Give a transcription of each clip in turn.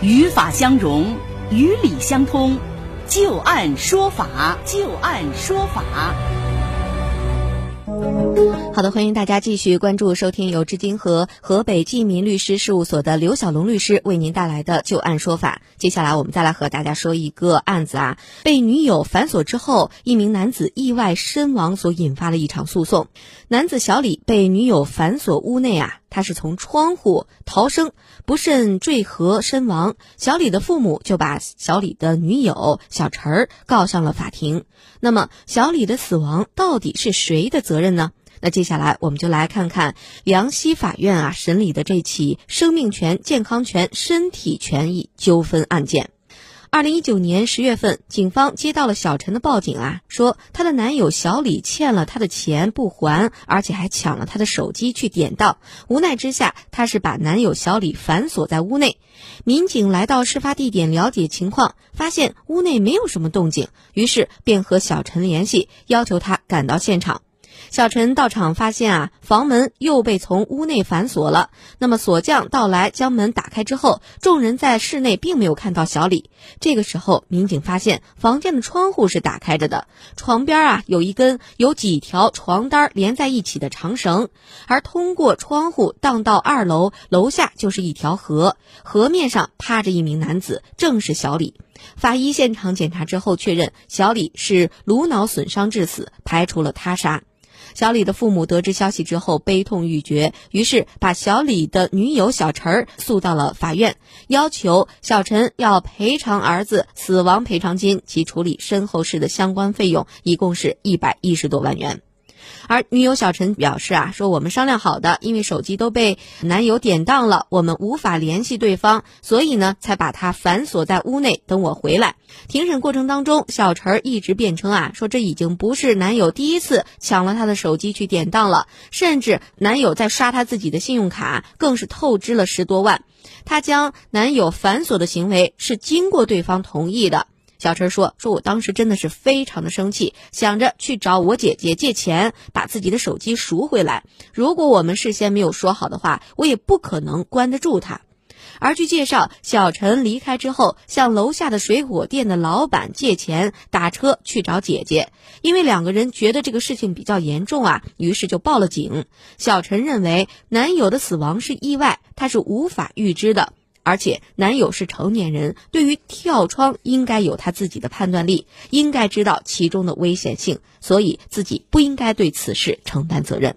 与法相融，与理相通，就按说法，就按说法。好的，欢迎大家继续关注收听由至今和河北济民律师事务所的刘小龙律师为您带来的就案说法。接下来我们再来和大家说一个案子啊，被女友反锁之后，一名男子意外身亡所引发的一场诉讼。男子小李被女友反锁屋内啊，他是从窗户逃生，不慎坠河身亡。小李的父母就把小李的女友小陈儿告上了法庭。那么，小李的死亡到底是谁的责任呢？那接下来我们就来看看梁溪法院啊审理的这起生命权、健康权、身体权益纠纷案件。二零一九年十月份，警方接到了小陈的报警啊，说她的男友小李欠了她的钱不还，而且还抢了她的手机去典当。无奈之下，她是把男友小李反锁在屋内。民警来到事发地点了解情况，发现屋内没有什么动静，于是便和小陈联系，要求他赶到现场。小陈到场发现啊，房门又被从屋内反锁了。那么锁匠到来将门打开之后，众人在室内并没有看到小李。这个时候，民警发现房间的窗户是打开着的，床边啊有一根有几条床单连在一起的长绳，而通过窗户荡到二楼，楼下就是一条河，河面上趴着一名男子，正是小李。法医现场检查之后确认，小李是颅脑损伤致死，排除了他杀。小李的父母得知消息之后悲痛欲绝，于是把小李的女友小陈儿诉到了法院，要求小陈要赔偿儿子死亡赔偿金及处理身后事的相关费用，一共是一百一十多万元。而女友小陈表示啊，说我们商量好的，因为手机都被男友典当了，我们无法联系对方，所以呢，才把他反锁在屋内等我回来。庭审过程当中，小陈一直辩称啊，说这已经不是男友第一次抢了他的手机去典当了，甚至男友在刷他自己的信用卡，更是透支了十多万。他将男友反锁的行为是经过对方同意的。小陈说：“说我当时真的是非常的生气，想着去找我姐姐借钱，把自己的手机赎回来。如果我们事先没有说好的话，我也不可能关得住他。”而据介绍，小陈离开之后，向楼下的水果店的老板借钱，打车去找姐姐。因为两个人觉得这个事情比较严重啊，于是就报了警。小陈认为男友的死亡是意外，他是无法预知的。而且男友是成年人，对于跳窗应该有他自己的判断力，应该知道其中的危险性，所以自己不应该对此事承担责任。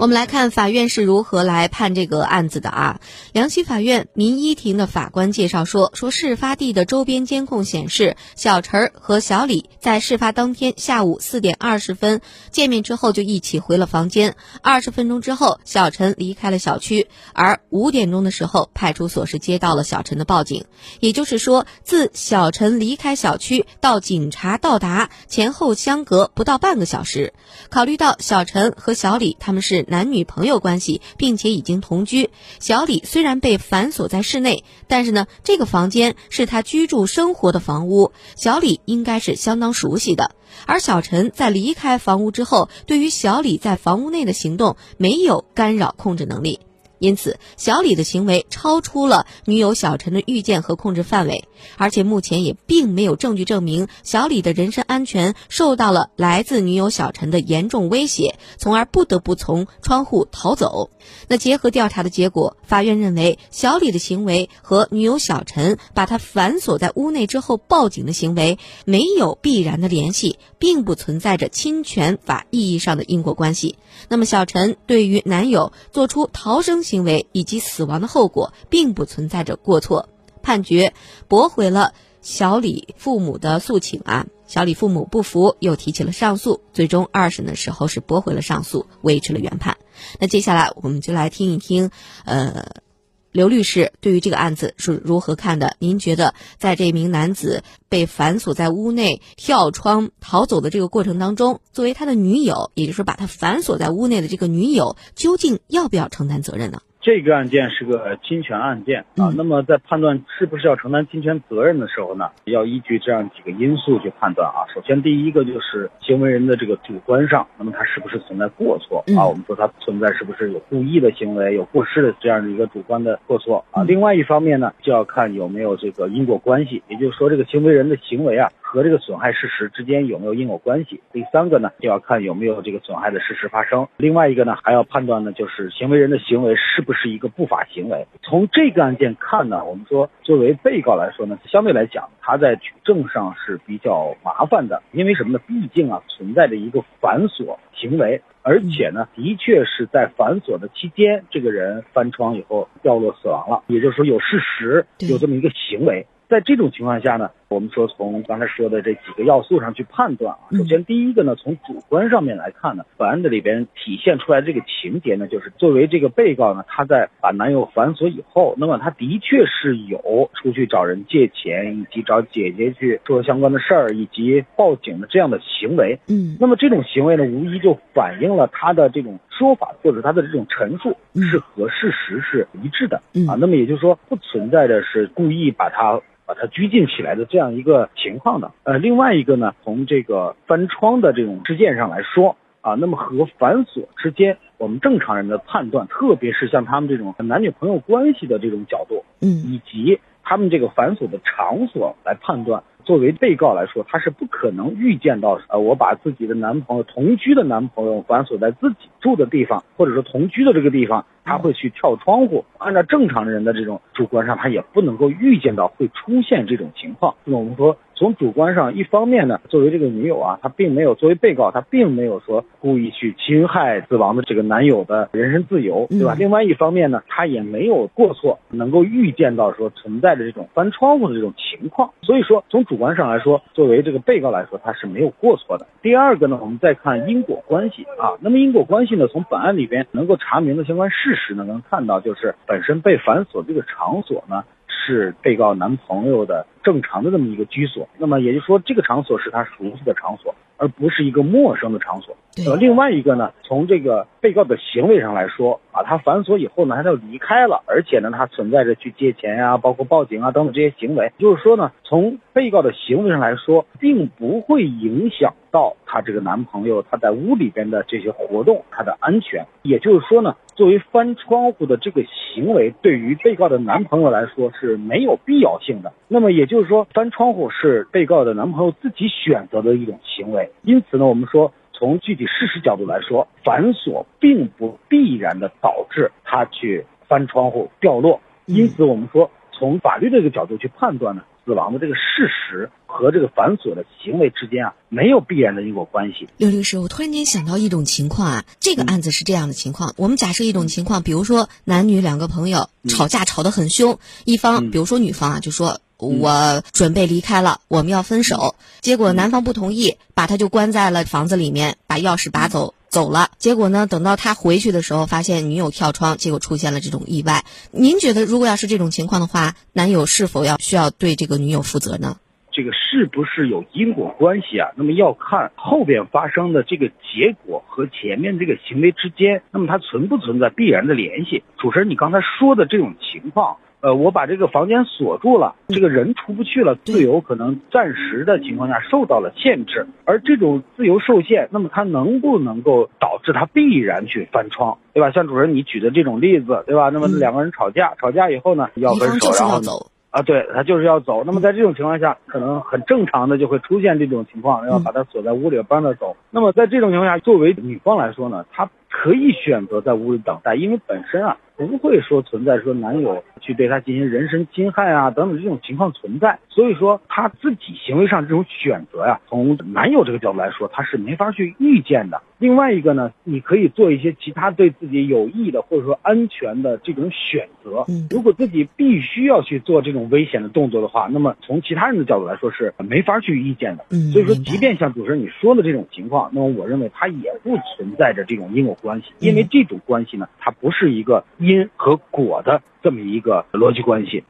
我们来看法院是如何来判这个案子的啊？梁溪法院民一庭的法官介绍说，说事发地的周边监控显示，小陈儿和小李在事发当天下午四点二十分见面之后就一起回了房间。二十分钟之后，小陈离开了小区，而五点钟的时候，派出所是接到了小陈的报警。也就是说，自小陈离开小区到警察到达前后相隔不到半个小时。考虑到小陈和小李他们是。男女朋友关系，并且已经同居。小李虽然被反锁在室内，但是呢，这个房间是他居住生活的房屋，小李应该是相当熟悉的。而小陈在离开房屋之后，对于小李在房屋内的行动没有干扰控制能力。因此，小李的行为超出了女友小陈的预见和控制范围，而且目前也并没有证据证明小李的人身安全受到了来自女友小陈的严重威胁，从而不得不从窗户逃走。那结合调查的结果，法院认为小李的行为和女友小陈把他反锁在屋内之后报警的行为没有必然的联系，并不存在着侵权法意义上的因果关系。那么，小陈对于男友做出逃生行为以及死亡的后果，并不存在着过错，判决驳回了小李父母的诉请啊。小李父母不服，又提起了上诉，最终二审的时候是驳回了上诉，维持了原判。那接下来我们就来听一听，呃。刘律师对于这个案子是如何看的？您觉得，在这名男子被反锁在屋内、跳窗逃走的这个过程当中，作为他的女友，也就是把他反锁在屋内的这个女友，究竟要不要承担责任呢？这个案件是个侵权案件啊。那么在判断是不是要承担侵权责任的时候呢，要依据这样几个因素去判断啊。首先，第一个就是行为人的这个主观上，那么他是不是存在过错啊？我们说他存在是不是有故意的行为，有过失的这样的一个主观的过错啊？另外一方面呢，就要看有没有这个因果关系，也就是说这个行为人的行为啊。和这个损害事实之间有没有因果关系？第三个呢，就要看有没有这个损害的事实发生。另外一个呢，还要判断呢，就是行为人的行为是不是一个不法行为。从这个案件看呢，我们说作为被告来说呢，相对来讲，他在举证上是比较麻烦的，因为什么呢？毕竟啊，存在着一个反锁行为，而且呢，的确是在反锁的期间，这个人翻窗以后掉落死亡了，也就是说有事实，有这么一个行为。在这种情况下呢，我们说从刚才说的这几个要素上去判断啊，首先第一个呢，从主观上面来看呢，本案的里边体现出来这个情节呢，就是作为这个被告呢，他在把男友反锁以后，那么他的确是有出去找人借钱，以及找姐姐去做相关的事儿，以及报警的这样的行为。嗯，那么这种行为呢，无疑就反映了他的这种说法或者他的这种陈述是和事实是一致的啊。那么也就是说，不存在的是故意把他。把它拘禁起来的这样一个情况的，呃，另外一个呢，从这个翻窗的这种事件上来说啊，那么和反锁之间，我们正常人的判断，特别是像他们这种男女朋友关系的这种角度，嗯，以及他们这个反锁的场所来判断，作为被告来说，他是不可能预见到，呃，我把自己的男朋友同居的男朋友反锁在自己住的地方，或者说同居的这个地方。他会去跳窗户，按照正常人的这种主观上，他也不能够预见到会出现这种情况。那么我们说，从主观上，一方面呢，作为这个女友啊，她并没有作为被告，她并没有说故意去侵害死亡的这个男友的人身自由，对吧？另外一方面呢，她也没有过错，能够预见到说存在着这种翻窗户的这种情况。所以说，从主观上来说，作为这个被告来说，她是没有过错的。第二个呢，我们再看因果关系啊，那么因果关系呢，从本案里边能够查明的相关事。实呢能看到，就是本身被反锁这个场所呢，是被告男朋友的正常的这么一个居所。那么也就是说，这个场所是他熟悉的场所，而不是一个陌生的场所。呃，另外一个呢，从这个被告的行为上来说啊，他反锁以后呢，他就离开了，而且呢，他存在着去借钱呀，包括报警啊等等这些行为。就是说呢，从被告的行为上来说，并不会影响到他这个男朋友他在屋里边的这些活动，他的安全。也就是说呢。作为翻窗户的这个行为，对于被告的男朋友来说是没有必要性的。那么也就是说，翻窗户是被告的男朋友自己选择的一种行为。因此呢，我们说从具体事实角度来说，反锁并不必然的导致他去翻窗户掉落。因此，我们说从法律这个角度去判断呢。死亡的这个事实和这个繁琐的行为之间啊，没有必然的因果关系。刘律师，我突然间想到一种情况啊，这个案子是这样的情况：我们假设一种情况，比如说男女两个朋友吵架吵得很凶，一方比如说女方啊就说。我准备离开了，我们要分手。结果男方不同意，把他就关在了房子里面，把钥匙拔走走了。结果呢，等到他回去的时候，发现女友跳窗，结果出现了这种意外。您觉得，如果要是这种情况的话，男友是否要需要对这个女友负责呢？这个是不是有因果关系啊？那么要看后边发生的这个结果和前面这个行为之间，那么它存不存在必然的联系？主持人，你刚才说的这种情况。呃，我把这个房间锁住了，这个人出不去了，自由可能暂时的情况下受到了限制，而这种自由受限，那么他能不能够导致他必然去翻窗，对吧？像主持人你举的这种例子，对吧？那么两个人吵架，吵架以后呢，要分手，然后走啊，对他就是要走。那么在这种情况下，可能很正常的就会出现这种情况，要把他锁在屋里，不让他走。那么在这种情况下，作为女方来说呢，她可以选择在屋里等待，因为本身啊。不会说存在说男友去对她进行人身侵害啊等等这种情况存在，所以说她自己行为上这种选择呀，从男友这个角度来说，他是没法去预见的。另外一个呢，你可以做一些其他对自己有益的或者说安全的这种选择。如果自己必须要去做这种危险的动作的话，那么从其他人的角度来说是没法去预见的。所以说，即便像主持人你说的这种情况，那么我认为它也不存在着这种因果关系，因为这种关系呢，它不是一个。因和果的这么一个逻辑关系。